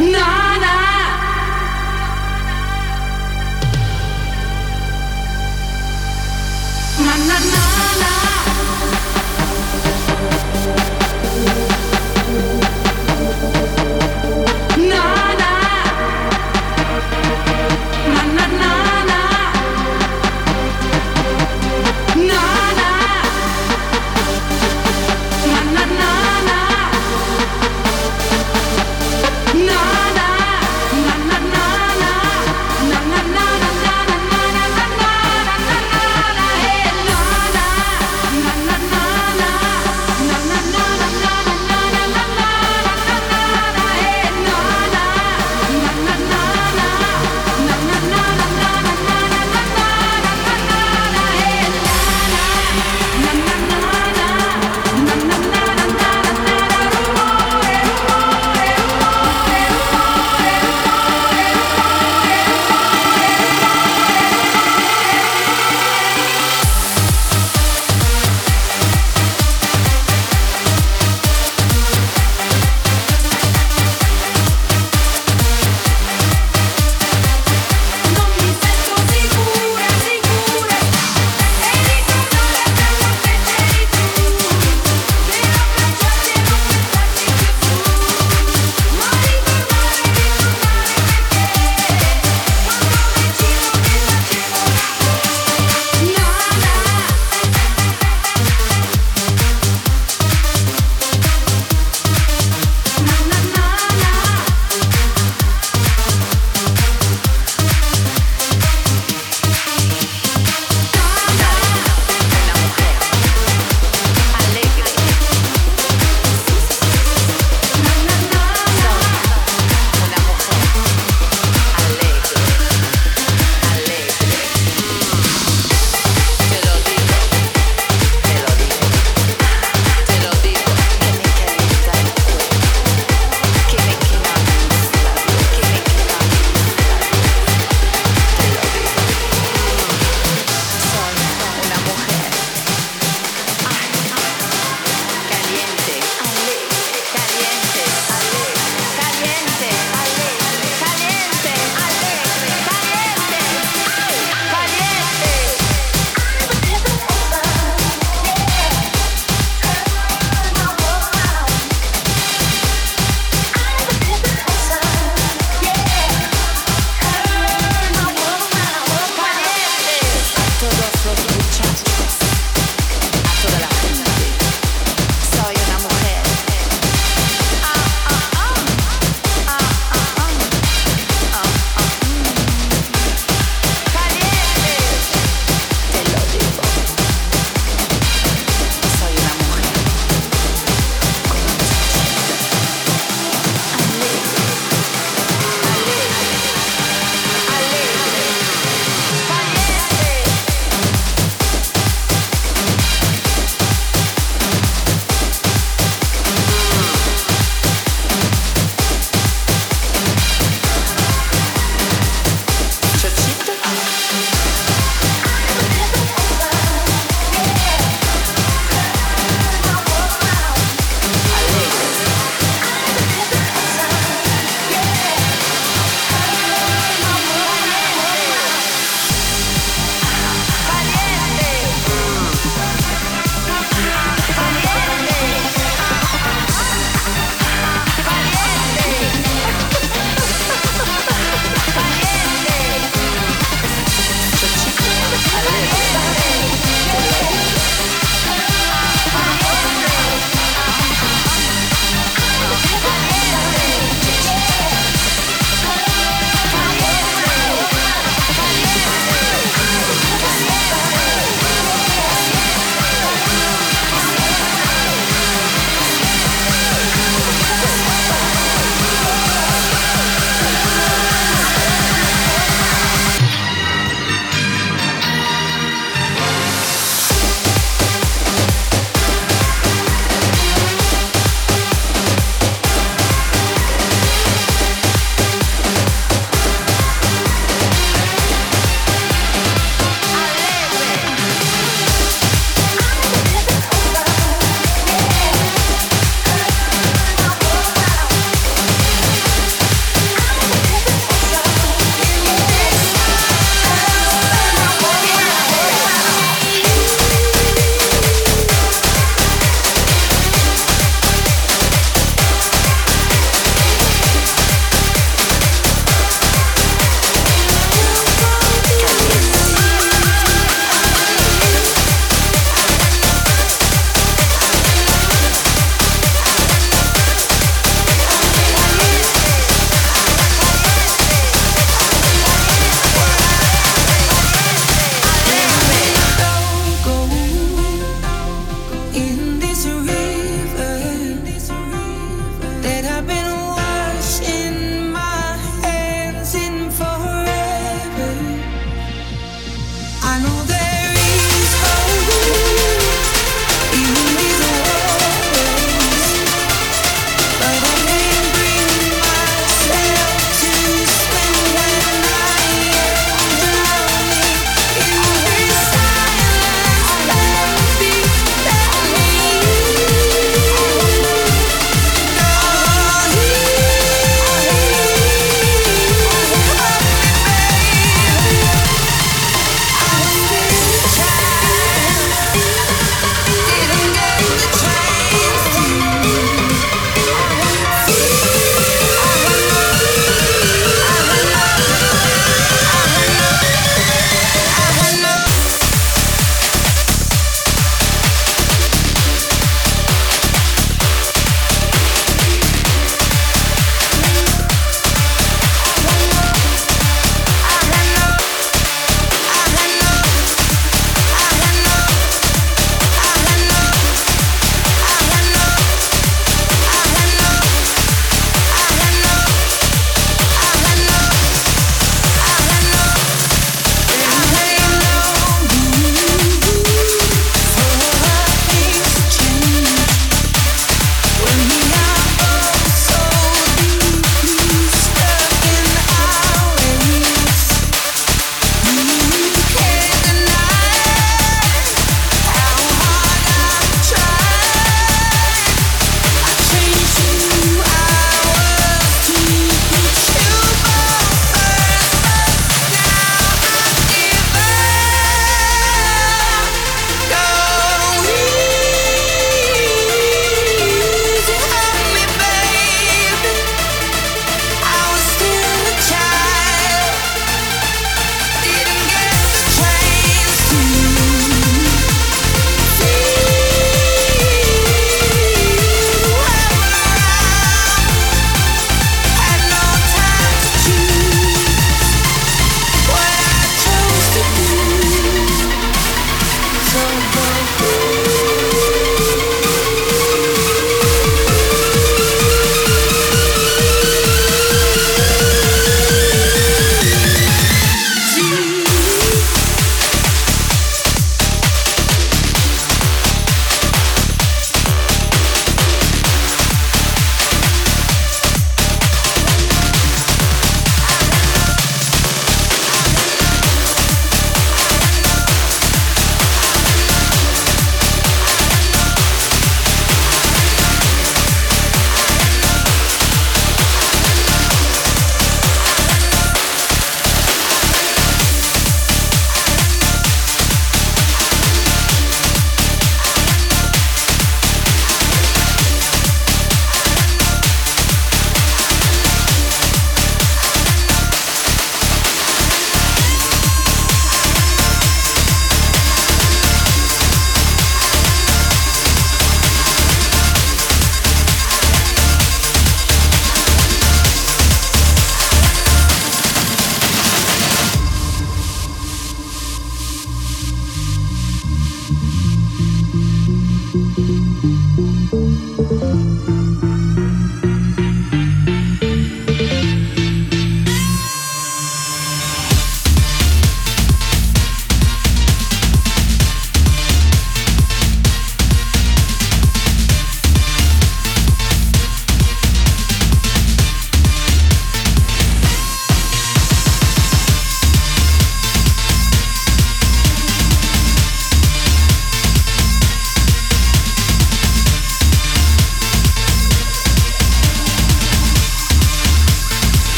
Nana? Manna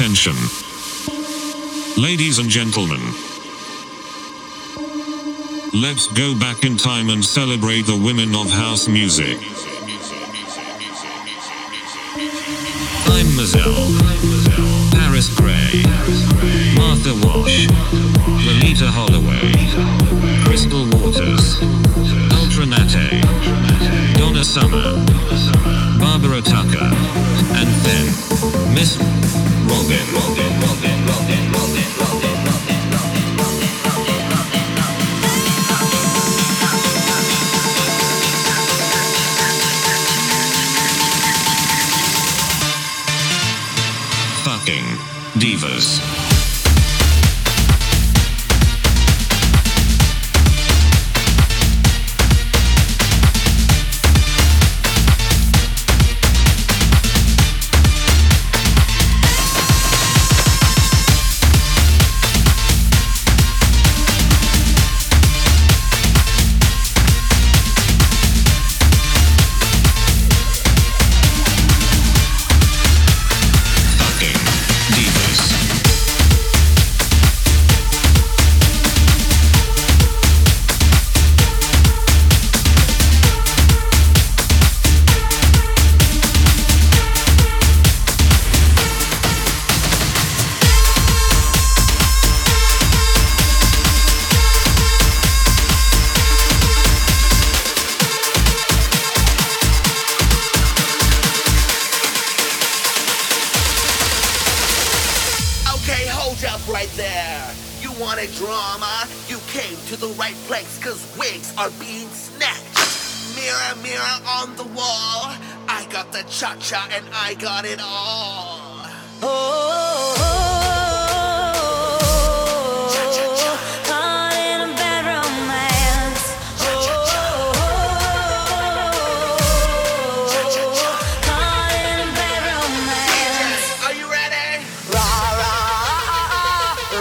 attention. Ladies and gentlemen, let's go back in time and celebrate the women of house music. I'm Mazel, Paris Grey, Martha Wash, Loleatta Holloway, Crystal Waters, Ultra Naté, Donna Summer, Barbara Tucker, and then Miss Rock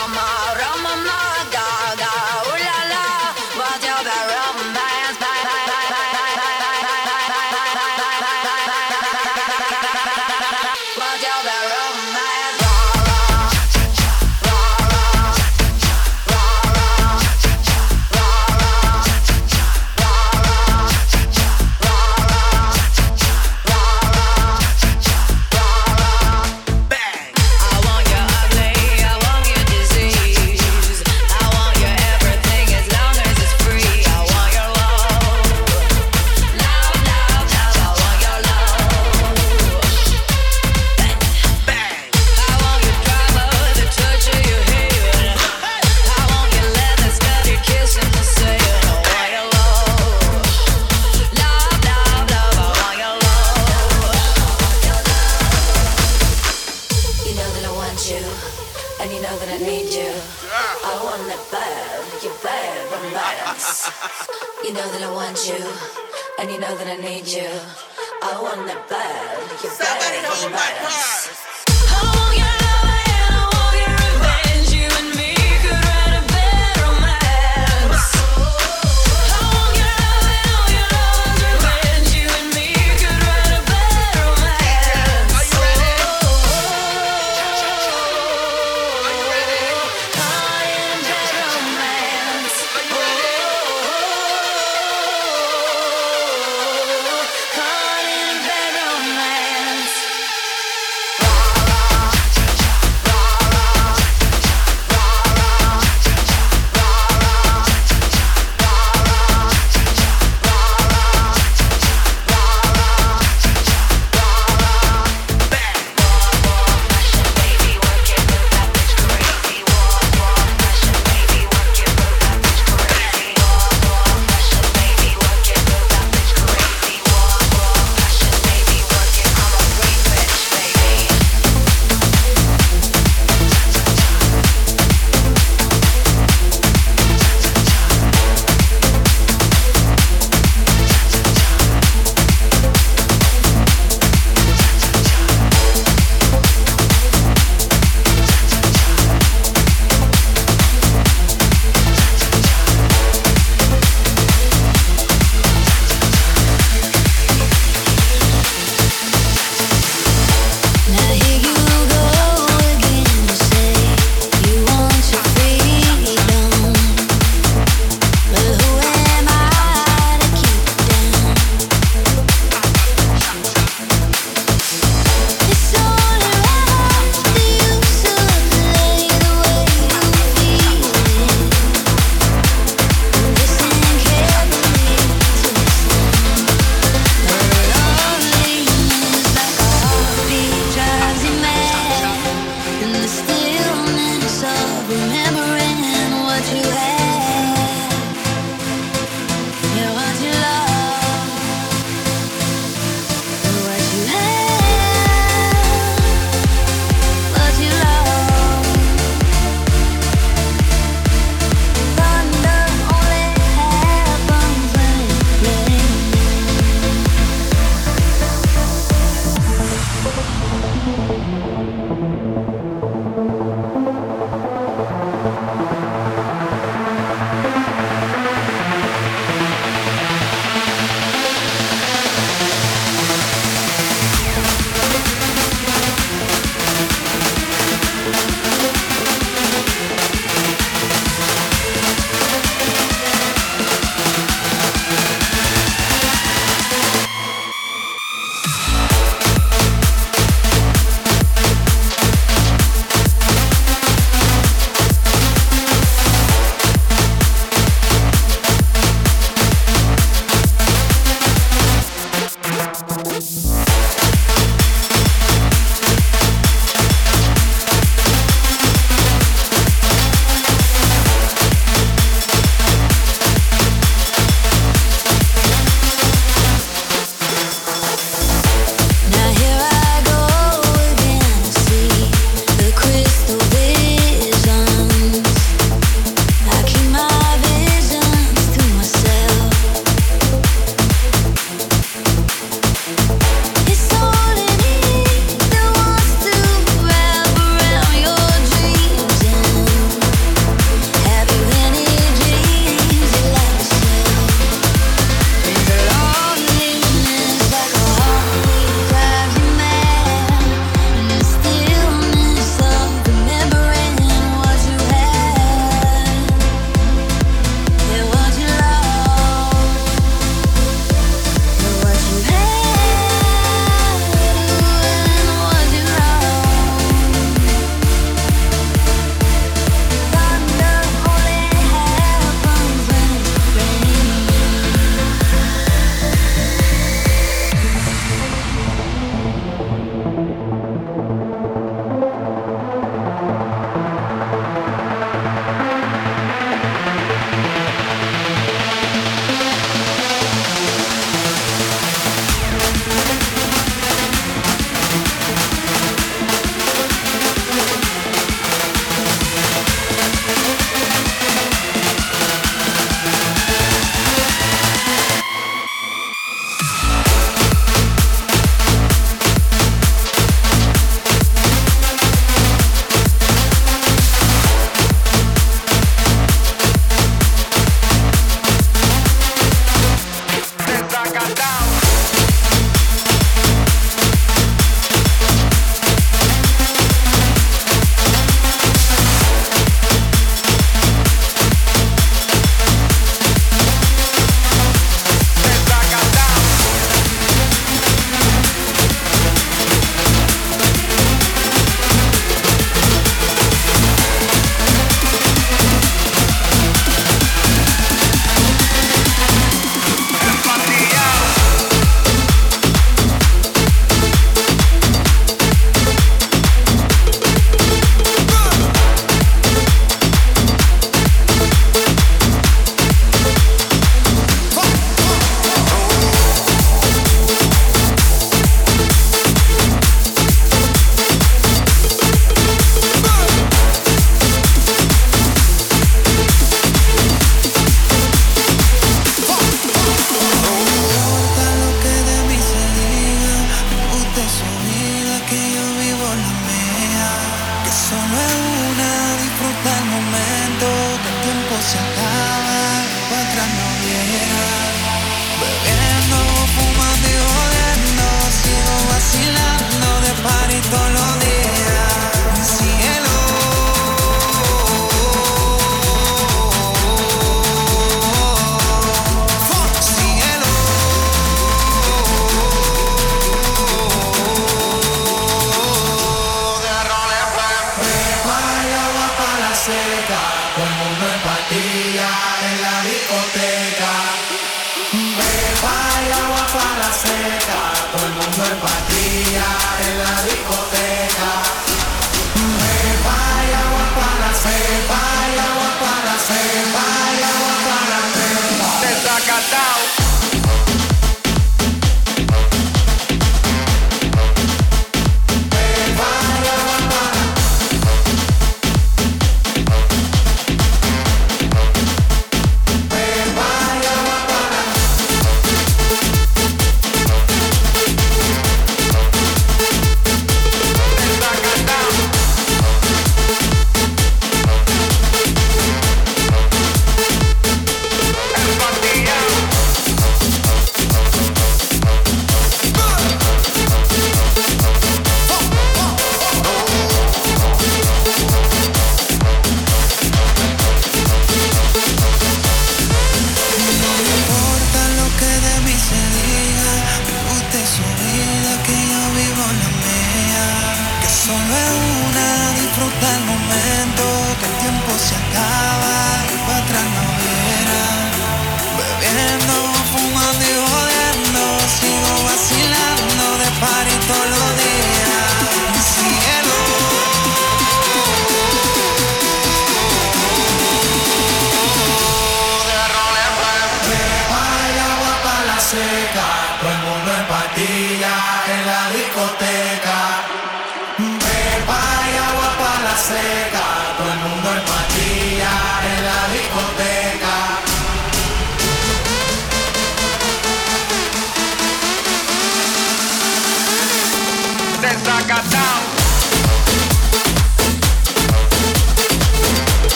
from my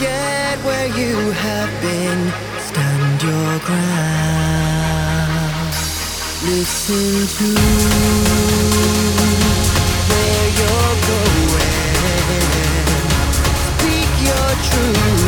forget where you have been. Stand your ground. Listen to where you're going. Speak your truth.